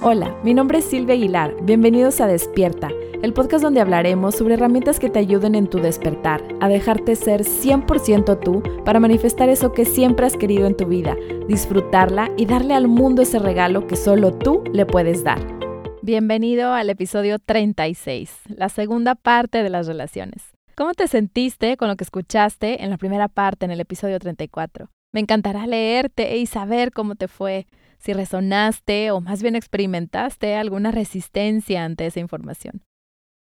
Hola, mi nombre es Silvia Aguilar. Bienvenidos a Despierta, el podcast donde hablaremos sobre herramientas que te ayuden en tu despertar, a dejarte ser 100% tú para manifestar eso que siempre has querido en tu vida, disfrutarla y darle al mundo ese regalo que solo tú le puedes dar. Bienvenido al episodio 36, la segunda parte de las relaciones. ¿Cómo te sentiste con lo que escuchaste en la primera parte en el episodio 34? Me encantará leerte y saber cómo te fue, si resonaste o más bien experimentaste alguna resistencia ante esa información.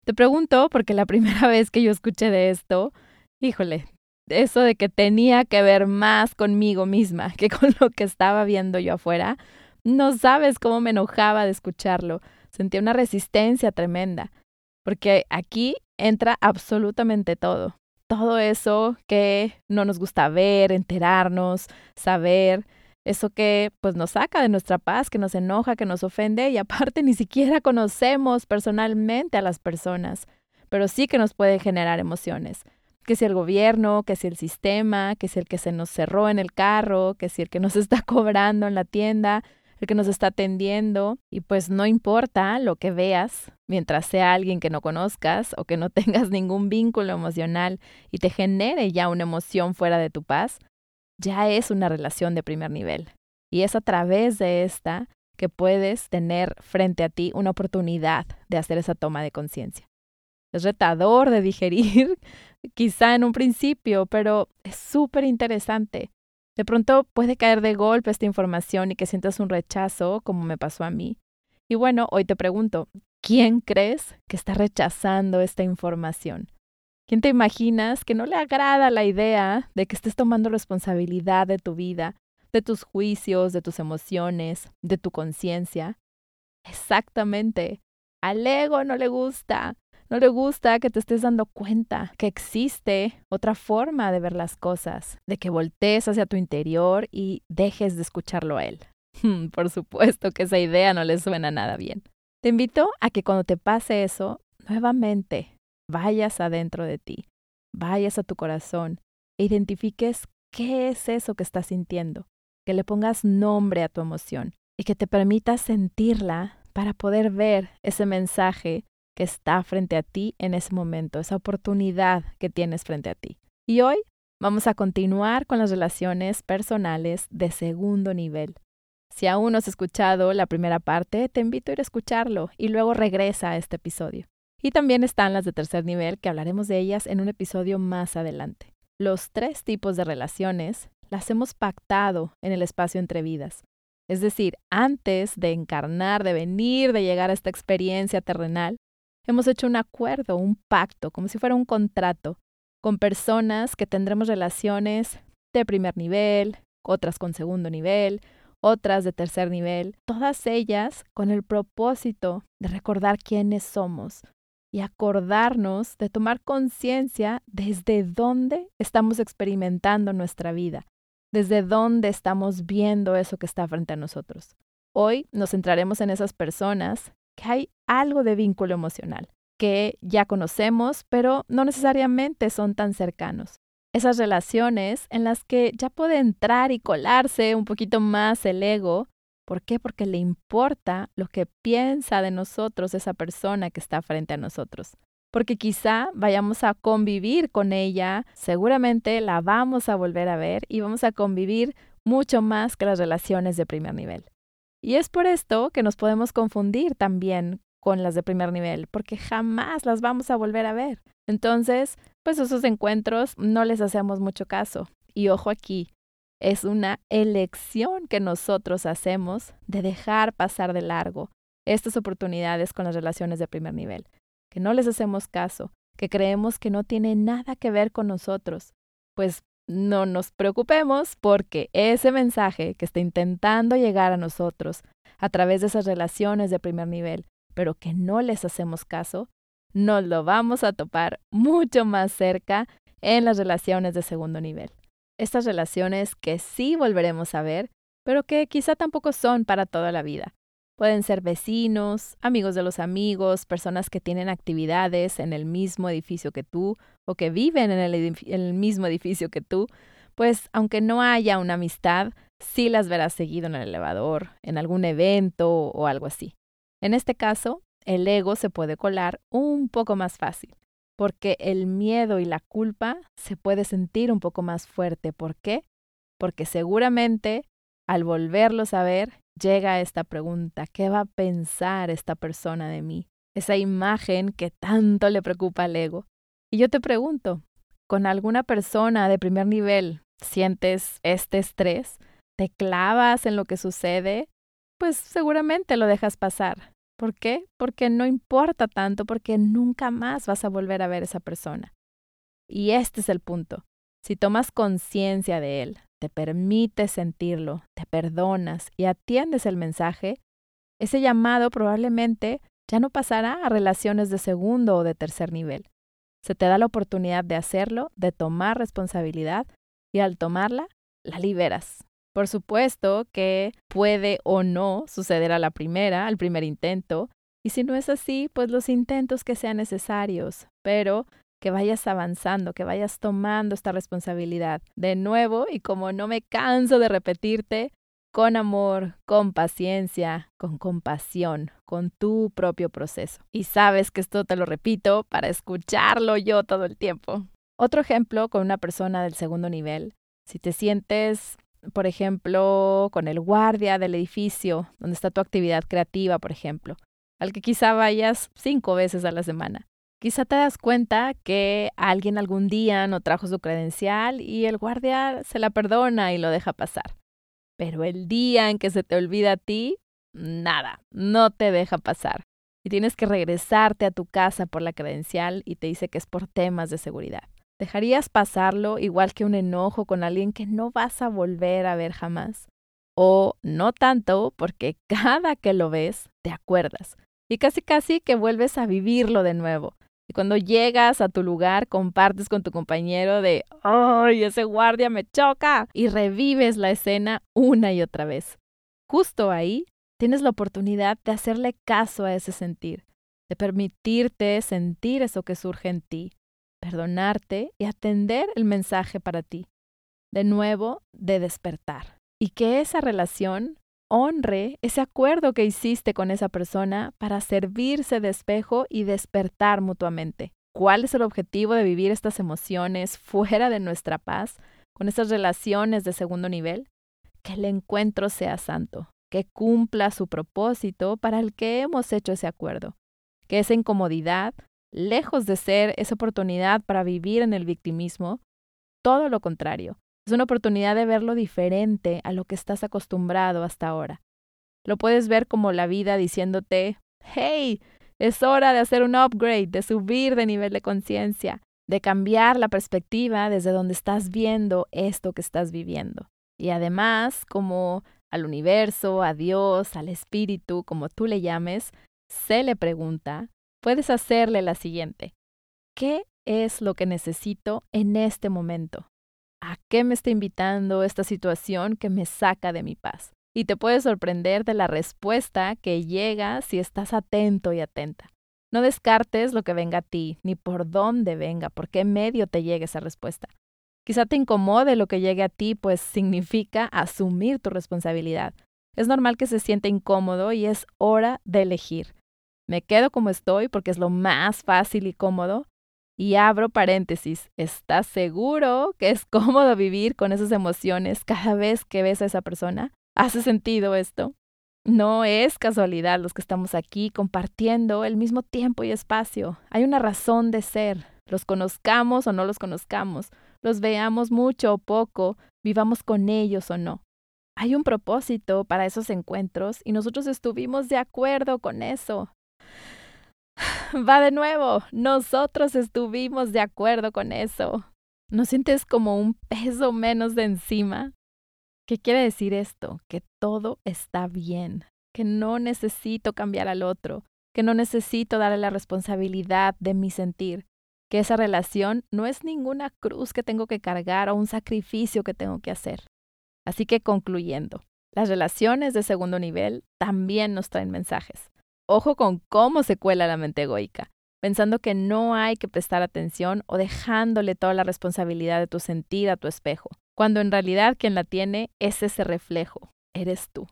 Te pregunto porque la primera vez que yo escuché de esto, híjole, eso de que tenía que ver más conmigo misma que con lo que estaba viendo yo afuera, no sabes cómo me enojaba de escucharlo. Sentía una resistencia tremenda, porque aquí entra absolutamente todo todo eso que no nos gusta ver, enterarnos, saber, eso que pues nos saca de nuestra paz, que nos enoja, que nos ofende y aparte ni siquiera conocemos personalmente a las personas, pero sí que nos puede generar emociones. Que si el gobierno, que si el sistema, que si el que se nos cerró en el carro, que si el que nos está cobrando en la tienda, el que nos está atendiendo y pues no importa lo que veas, mientras sea alguien que no conozcas o que no tengas ningún vínculo emocional y te genere ya una emoción fuera de tu paz, ya es una relación de primer nivel. Y es a través de esta que puedes tener frente a ti una oportunidad de hacer esa toma de conciencia. Es retador de digerir, quizá en un principio, pero es súper interesante de pronto puede caer de golpe esta información y que sientas un rechazo, como me pasó a mí. Y bueno, hoy te pregunto, ¿quién crees que está rechazando esta información? ¿Quién te imaginas que no le agrada la idea de que estés tomando responsabilidad de tu vida, de tus juicios, de tus emociones, de tu conciencia? Exactamente. Al ego no le gusta. No le gusta que te estés dando cuenta que existe otra forma de ver las cosas, de que voltees hacia tu interior y dejes de escucharlo a él. Por supuesto que esa idea no le suena nada bien. Te invito a que cuando te pase eso, nuevamente vayas adentro de ti, vayas a tu corazón e identifiques qué es eso que estás sintiendo, que le pongas nombre a tu emoción y que te permitas sentirla para poder ver ese mensaje que está frente a ti en ese momento, esa oportunidad que tienes frente a ti. Y hoy vamos a continuar con las relaciones personales de segundo nivel. Si aún no has escuchado la primera parte, te invito a ir a escucharlo y luego regresa a este episodio. Y también están las de tercer nivel, que hablaremos de ellas en un episodio más adelante. Los tres tipos de relaciones las hemos pactado en el espacio entre vidas. Es decir, antes de encarnar, de venir, de llegar a esta experiencia terrenal, Hemos hecho un acuerdo, un pacto, como si fuera un contrato, con personas que tendremos relaciones de primer nivel, otras con segundo nivel, otras de tercer nivel, todas ellas con el propósito de recordar quiénes somos y acordarnos de tomar conciencia desde dónde estamos experimentando nuestra vida, desde dónde estamos viendo eso que está frente a nosotros. Hoy nos centraremos en esas personas que hay algo de vínculo emocional, que ya conocemos, pero no necesariamente son tan cercanos. Esas relaciones en las que ya puede entrar y colarse un poquito más el ego. ¿Por qué? Porque le importa lo que piensa de nosotros esa persona que está frente a nosotros. Porque quizá vayamos a convivir con ella, seguramente la vamos a volver a ver y vamos a convivir mucho más que las relaciones de primer nivel. Y es por esto que nos podemos confundir también con las de primer nivel, porque jamás las vamos a volver a ver. Entonces, pues esos encuentros no les hacemos mucho caso. Y ojo aquí, es una elección que nosotros hacemos de dejar pasar de largo estas oportunidades con las relaciones de primer nivel, que no les hacemos caso, que creemos que no tiene nada que ver con nosotros, pues no nos preocupemos porque ese mensaje que está intentando llegar a nosotros a través de esas relaciones de primer nivel, pero que no les hacemos caso, nos lo vamos a topar mucho más cerca en las relaciones de segundo nivel. Estas relaciones que sí volveremos a ver, pero que quizá tampoco son para toda la vida. Pueden ser vecinos, amigos de los amigos, personas que tienen actividades en el mismo edificio que tú o que viven en el, mismo edificio que tú, pues aunque no haya una amistad, sí las verás seguido en el elevador, en algún evento o algo así. En este caso, el ego se puede colar un poco más fácil, porque el miedo y la culpa se puede sentir un poco más fuerte. ¿Por qué? Porque seguramente al volverlos a ver, llega esta pregunta, ¿qué va a pensar esta persona de mí? Esa imagen que tanto le preocupa al ego. Y yo te pregunto, ¿con alguna persona de primer nivel sientes este estrés? ¿Te clavas en lo que sucede? Pues seguramente lo dejas pasar. ¿Por qué? Porque no importa tanto, porque nunca más vas a volver a ver a esa persona. Y este es el punto. Si tomas conciencia de él, te permites sentirlo, te perdonas y atiendes el mensaje, ese llamado probablemente ya no pasará a relaciones de segundo o de tercer nivel. Se te da la oportunidad de hacerlo, de tomar responsabilidad y al tomarla, la liberas. Por supuesto que puede o no suceder a la primera, al primer intento, y si no es así, pues los intentos que sean necesarios, pero que vayas avanzando, que vayas tomando esta responsabilidad. De nuevo, y como no me canso de repetirte, con amor, con paciencia, con compasión, con tu propio proceso. Y sabes que esto te lo repito para escucharlo yo todo el tiempo. Otro ejemplo con una persona del segundo nivel. Si te sientes, por ejemplo, con el guardia del edificio donde está tu actividad creativa, por ejemplo, al que quizá vayas cinco veces a la semana. Quizá te das cuenta que alguien algún día no trajo su credencial y el guardia se la perdona y lo deja pasar. Pero el día en que se te olvida a ti, nada, no te deja pasar. Y tienes que regresarte a tu casa por la credencial y te dice que es por temas de seguridad. ¿Dejarías pasarlo igual que un enojo con alguien que no vas a volver a ver jamás? O no tanto, porque cada que lo ves, te acuerdas. Y casi casi que vuelves a vivirlo de nuevo. Y cuando llegas a tu lugar, compartes con tu compañero de, ¡ay, ese guardia me choca! Y revives la escena una y otra vez. Justo ahí tienes la oportunidad de hacerle caso a ese sentir, de permitirte sentir eso que surge en ti, perdonarte y atender el mensaje para ti. De nuevo, de despertar. Y que esa relación honre ese acuerdo que hiciste con esa persona para servirse de espejo y despertar mutuamente. ¿Cuál es el objetivo de vivir estas emociones fuera de nuestra paz, con esas relaciones de segundo nivel? Que el encuentro sea santo, que cumpla su propósito para el que hemos hecho ese acuerdo, que esa incomodidad, lejos de ser esa oportunidad para vivir en el victimismo, todo lo contrario, es una oportunidad de verlo diferente a lo que estás acostumbrado hasta ahora. Lo puedes ver como la vida diciéndote, hey, es hora de hacer un upgrade, de subir de nivel de conciencia, de cambiar la perspectiva desde donde estás viendo esto que estás viviendo. Y además, como al universo, a Dios, al espíritu, como tú le llames, se le pregunta, puedes hacerle la siguiente. ¿Qué es lo que necesito en este momento? ¿A qué me está invitando esta situación que me saca de mi paz? Y te puedes sorprender de la respuesta que llega si estás atento y atenta. No descartes lo que venga a ti, ni por dónde venga, por qué medio te llegue esa respuesta. Quizá te incomode lo que llegue a ti, pues significa asumir tu responsabilidad. Es normal que se sienta incómodo y es hora de elegir. Me quedo como estoy porque es lo más fácil y cómodo, y abro paréntesis, ¿estás seguro que es cómodo vivir con esas emociones cada vez que ves a esa persona? ¿Hace sentido esto? No es casualidad los que estamos aquí compartiendo el mismo tiempo y espacio. Hay una razón de ser. Los conozcamos o no los conozcamos, los veamos mucho o poco, vivamos con ellos o no. Hay un propósito para esos encuentros y nosotros estuvimos de acuerdo con eso. Va de nuevo, nosotros estuvimos de acuerdo con eso. ¿No sientes como un peso menos de encima? ¿Qué quiere decir esto? Que todo está bien, que no necesito cambiar al otro, que no necesito darle la responsabilidad de mi sentir, que esa relación no es ninguna cruz que tengo que cargar o un sacrificio que tengo que hacer. Así que concluyendo, las relaciones de segundo nivel también nos traen mensajes. Ojo con cómo se cuela la mente egoica, pensando que no hay que prestar atención o dejándole toda la responsabilidad de tu sentir a tu espejo, cuando en realidad quien la tiene es ese reflejo, eres tú.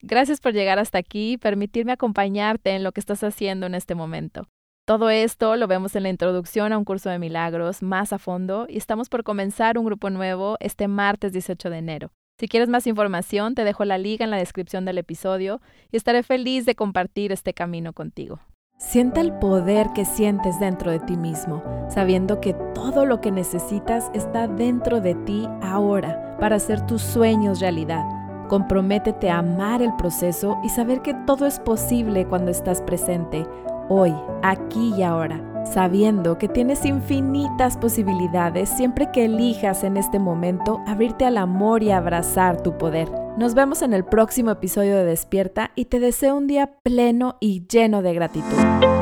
Gracias por llegar hasta aquí y permitirme acompañarte en lo que estás haciendo en este momento. Todo esto lo vemos en la introducción a un curso de milagros más a fondo y estamos por comenzar un grupo nuevo este martes 18 de enero. Si quieres más información, te dejo la liga en la descripción del episodio y estaré feliz de compartir este camino contigo. Sienta el poder que sientes dentro de ti mismo, sabiendo que todo lo que necesitas está dentro de ti ahora para hacer tus sueños realidad. Comprométete a amar el proceso y saber que todo es posible cuando estás presente, hoy, aquí y ahora, sabiendo que tienes infinitas posibilidades siempre que elijas en este momento abrirte al amor y abrazar tu poder. Nos vemos en el próximo episodio de Despierta y te deseo un día pleno y lleno de gratitud.